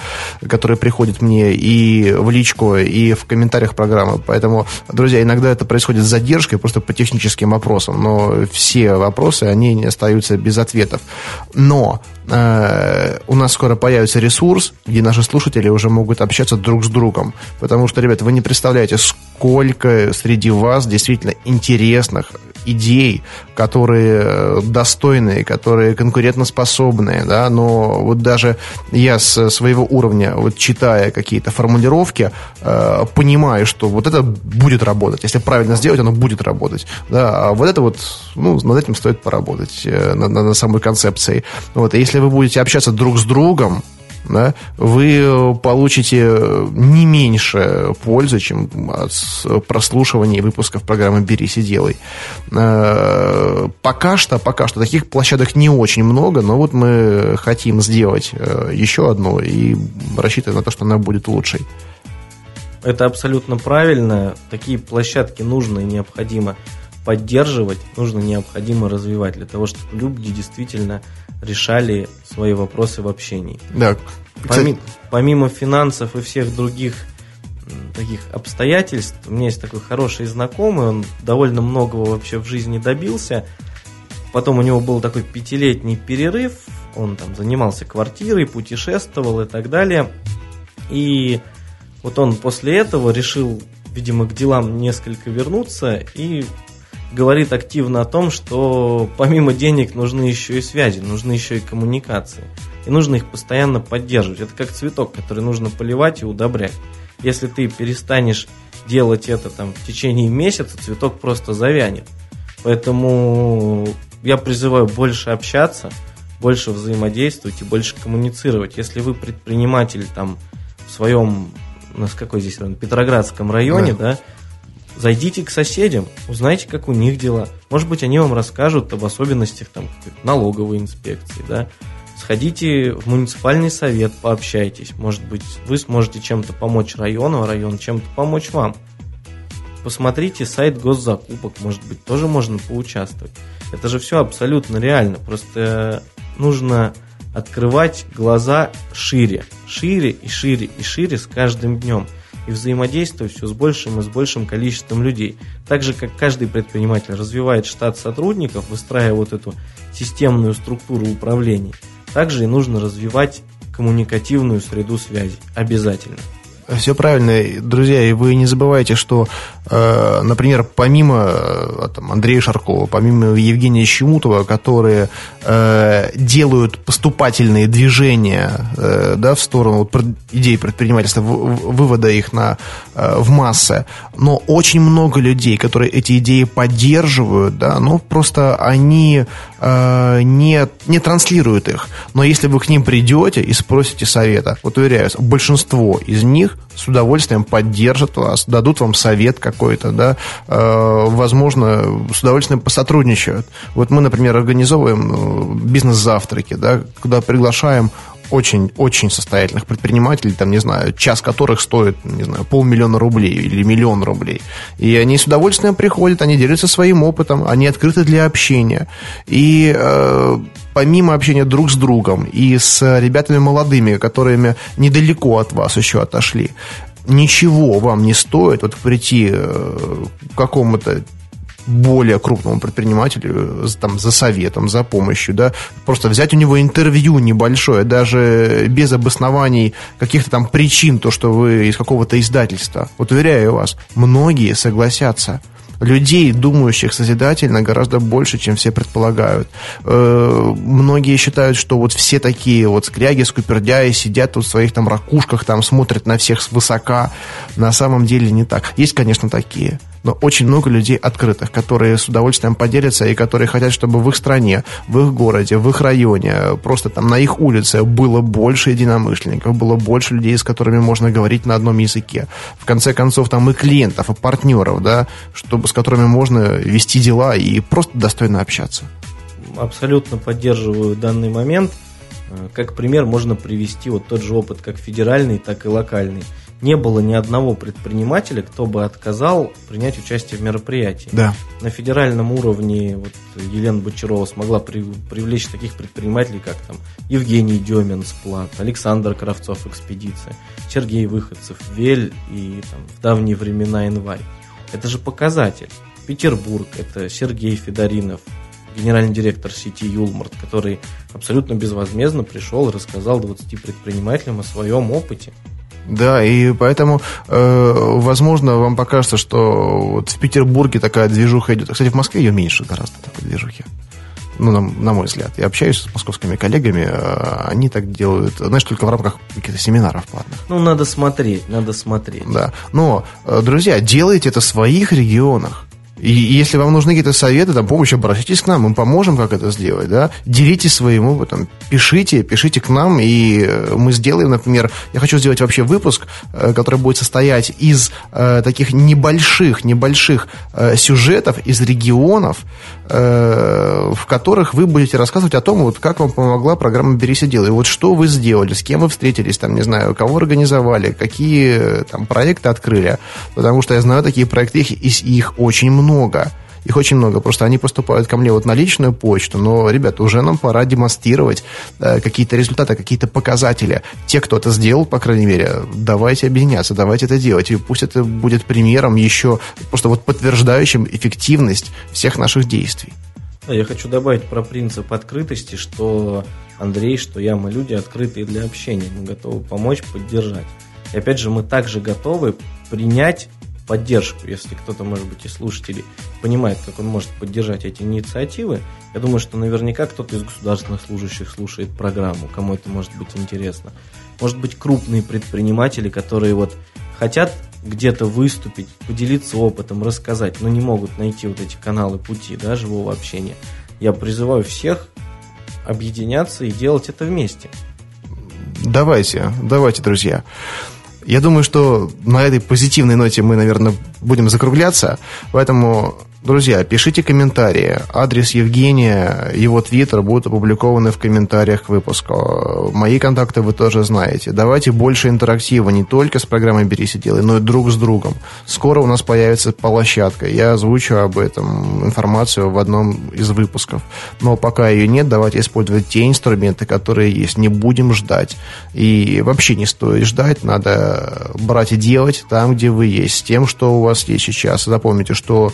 которые приходят мне и в личку, и в комментариях программы. Поэтому, друзья, иногда это происходит с задержкой, просто по техническим вопросам, но все вопросы, они не остаются без ответов. Но Э, у нас скоро появится ресурс, где наши слушатели уже могут общаться друг с другом. Потому что, ребята, вы не представляете, сколько среди вас действительно интересных идей, которые э, достойные, которые конкурентоспособные, да, но вот даже я с своего уровня, вот читая какие-то формулировки, э, понимаю, что вот это будет работать. Если правильно сделать, оно будет работать. Да, а вот это вот, ну, над этим стоит поработать, э, над, над самой концепцией. Вот, и если вы будете общаться друг с другом, да, вы получите не меньше пользы, чем от прослушивания выпусков программы «Берись и делай». Э, пока что, пока что таких площадок не очень много, но вот мы хотим сделать э, еще одну и рассчитываем на то, что она будет лучшей. Это абсолютно правильно. Такие площадки нужно и необходимо поддерживать, нужно необходимо развивать для того, чтобы люди действительно решали свои вопросы в общении. Да. Помимо, помимо финансов и всех других таких обстоятельств, у меня есть такой хороший знакомый, он довольно многого вообще в жизни добился. Потом у него был такой пятилетний перерыв, он там занимался квартирой, путешествовал и так далее. И вот он после этого решил, видимо, к делам несколько вернуться и говорит активно о том, что помимо денег нужны еще и связи, нужны еще и коммуникации. И нужно их постоянно поддерживать. Это как цветок, который нужно поливать и удобрять. Если ты перестанешь делать это там в течение месяца, цветок просто завянет. Поэтому я призываю больше общаться, больше взаимодействовать и больше коммуницировать. Если вы предприниматель там в своем, у нас какой здесь район, Петроградском районе, да. да, зайдите к соседям, узнайте, как у них дела. Может быть, они вам расскажут об особенностях там, налоговой инспекции, да. Сходите в муниципальный совет, пообщайтесь. Может быть, вы сможете чем-то помочь району, а район чем-то помочь вам. Посмотрите сайт госзакупок, может быть, тоже можно поучаствовать. Это же все абсолютно реально. Просто нужно открывать глаза шире, шире и шире и шире с каждым днем и взаимодействовать все с большим и с большим количеством людей. Так же, как каждый предприниматель развивает штат сотрудников, выстраивая вот эту системную структуру управления, также и нужно развивать коммуникативную среду связи. Обязательно. Все правильно, друзья, и вы не забывайте, что, э, например, помимо э, там, Андрея Шаркова, помимо Евгения Щемутова, которые э, делают поступательные движения э, да, в сторону вот, идей предпринимательства, в, вывода их на, э, в массы, но очень много людей, которые эти идеи поддерживают, да, но просто они э, не, не транслируют их. Но если вы к ним придете и спросите совета, вот уверяю большинство из них с удовольствием поддержат вас, дадут вам совет какой-то, да, э, возможно, с удовольствием посотрудничают. Вот мы, например, организовываем э, бизнес-завтраки, да, куда приглашаем очень-очень состоятельных предпринимателей, там, не знаю, час которых стоит, не знаю, полмиллиона рублей или миллион рублей. И они с удовольствием приходят, они делятся своим опытом, они открыты для общения. И э, помимо общения друг с другом и с ребятами молодыми, которыми недалеко от вас еще отошли, ничего вам не стоит вот прийти э, к какому-то более крупному предпринимателю там, за советом, за помощью, да, просто взять у него интервью небольшое, даже без обоснований каких-то там причин, то, что вы из какого-то издательства. Вот уверяю вас, многие согласятся людей, думающих созидательно, гораздо больше, чем все предполагают. Э, многие считают, что вот все такие вот скряги, скупердяи сидят тут в своих там ракушках, там смотрят на всех свысока. На самом деле не так. Есть, конечно, такие но очень много людей открытых, которые с удовольствием поделятся и которые хотят, чтобы в их стране, в их городе, в их районе, просто там на их улице было больше единомышленников, было больше людей, с которыми можно говорить на одном языке. В конце концов, там и клиентов, и партнеров, да, чтобы, с которыми можно вести дела и просто достойно общаться. Абсолютно поддерживаю данный момент. Как пример можно привести вот тот же опыт как федеральный, так и локальный не было ни одного предпринимателя, кто бы отказал принять участие в мероприятии. Да. На федеральном уровне вот Елена Бочарова смогла при, привлечь таких предпринимателей, как там Евгений Демин, Сплат, Александр Кравцов, Экспедиция, Сергей Выходцев, Вель и там, в давние времена Инвай. Это же показатель. Петербург, это Сергей Федоринов, генеральный директор сети Юлмарт, который абсолютно безвозмездно пришел и рассказал 20 предпринимателям о своем опыте. Да, и поэтому, э, возможно, вам покажется, что вот в Петербурге такая движуха идет. Кстати, в Москве ее меньше гораздо, такой движухи. Ну, на, на мой взгляд. Я общаюсь с московскими коллегами, э, они так делают, знаешь, только в рамках каких-то семинаров платных. Ну, надо смотреть, надо смотреть. Да. Но, э, друзья, делайте это в своих регионах. И если вам нужны какие-то советы, там, помощь, обращайтесь к нам, мы поможем, как это сделать, да. Делитесь своим опытом, пишите, пишите к нам, и э, мы сделаем, например, я хочу сделать вообще выпуск, э, который будет состоять из э, таких небольших, небольших э, сюжетов из регионов, э, в которых вы будете рассказывать о том, вот как вам помогла программа «Берись и делай», вот что вы сделали, с кем вы встретились, там, не знаю, кого организовали, какие э, там проекты открыли, потому что я знаю такие проекты, их, их очень много много. Их очень много. Просто они поступают ко мне вот на личную почту. Но, ребята, уже нам пора демонстрировать э, какие-то результаты, какие-то показатели. Те, кто это сделал, по крайней мере, давайте объединяться, давайте это делать. И пусть это будет примером еще, просто вот подтверждающим эффективность всех наших действий. Я хочу добавить про принцип открытости, что Андрей, что я, мы люди открытые для общения, мы готовы помочь, поддержать. И опять же, мы также готовы принять поддержку, если кто-то, может быть, из слушателей понимает, как он может поддержать эти инициативы. Я думаю, что наверняка кто-то из государственных служащих слушает программу, кому это может быть интересно. Может быть, крупные предприниматели, которые вот хотят где-то выступить, поделиться опытом, рассказать, но не могут найти вот эти каналы пути да, живого общения. Я призываю всех объединяться и делать это вместе. Давайте, давайте, друзья. Я думаю, что на этой позитивной ноте мы, наверное, будем закругляться. Поэтому Друзья, пишите комментарии. Адрес Евгения, его твиттер будут опубликованы в комментариях к выпуску. Мои контакты вы тоже знаете. Давайте больше интерактива не только с программой «Берись и делай», но и друг с другом. Скоро у нас появится площадка. Я озвучу об этом информацию в одном из выпусков. Но пока ее нет, давайте использовать те инструменты, которые есть. Не будем ждать. И вообще не стоит ждать. Надо брать и делать там, где вы есть, с тем, что у вас есть сейчас. Запомните, что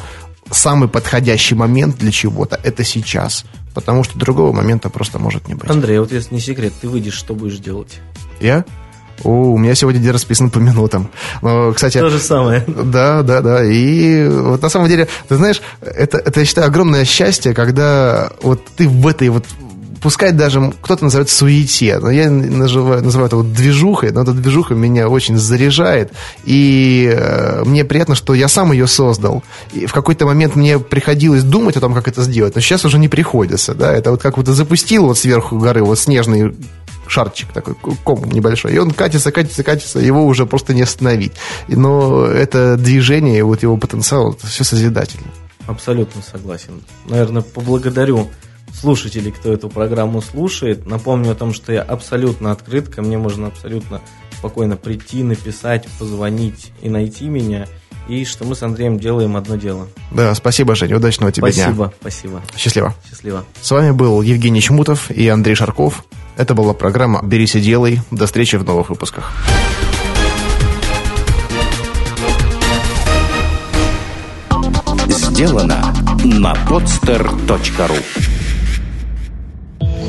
самый подходящий момент для чего-то – это сейчас. Потому что другого момента просто может не быть. Андрей, вот если не секрет, ты выйдешь, что будешь делать? Я? О, у меня сегодня день расписан по минутам. Но, кстати, То же самое. Да, да, да. И вот на самом деле, ты знаешь, это, это я считаю, огромное счастье, когда вот ты в этой вот пускай даже кто-то назовет суете, но я называю, называю это вот движухой, но эта движуха меня очень заряжает, и э, мне приятно, что я сам ее создал. И в какой-то момент мне приходилось думать о том, как это сделать, но сейчас уже не приходится, да, это вот как вот запустил вот сверху горы вот снежный шарчик такой, ком небольшой, и он катится, катится, катится, его уже просто не остановить. Но это движение, вот его потенциал, это все созидательно. Абсолютно согласен. Наверное, поблагодарю слушателей, кто эту программу слушает. Напомню о том, что я абсолютно открыт, ко мне можно абсолютно спокойно прийти, написать, позвонить и найти меня. И что мы с Андреем делаем одно дело. Да, спасибо, Женя. Удачного тебе спасибо, дня. Спасибо, спасибо. Счастливо. Счастливо. С вами был Евгений Чмутов и Андрей Шарков. Это была программа «Берись и делай». До встречи в новых выпусках. Сделано на podster.ru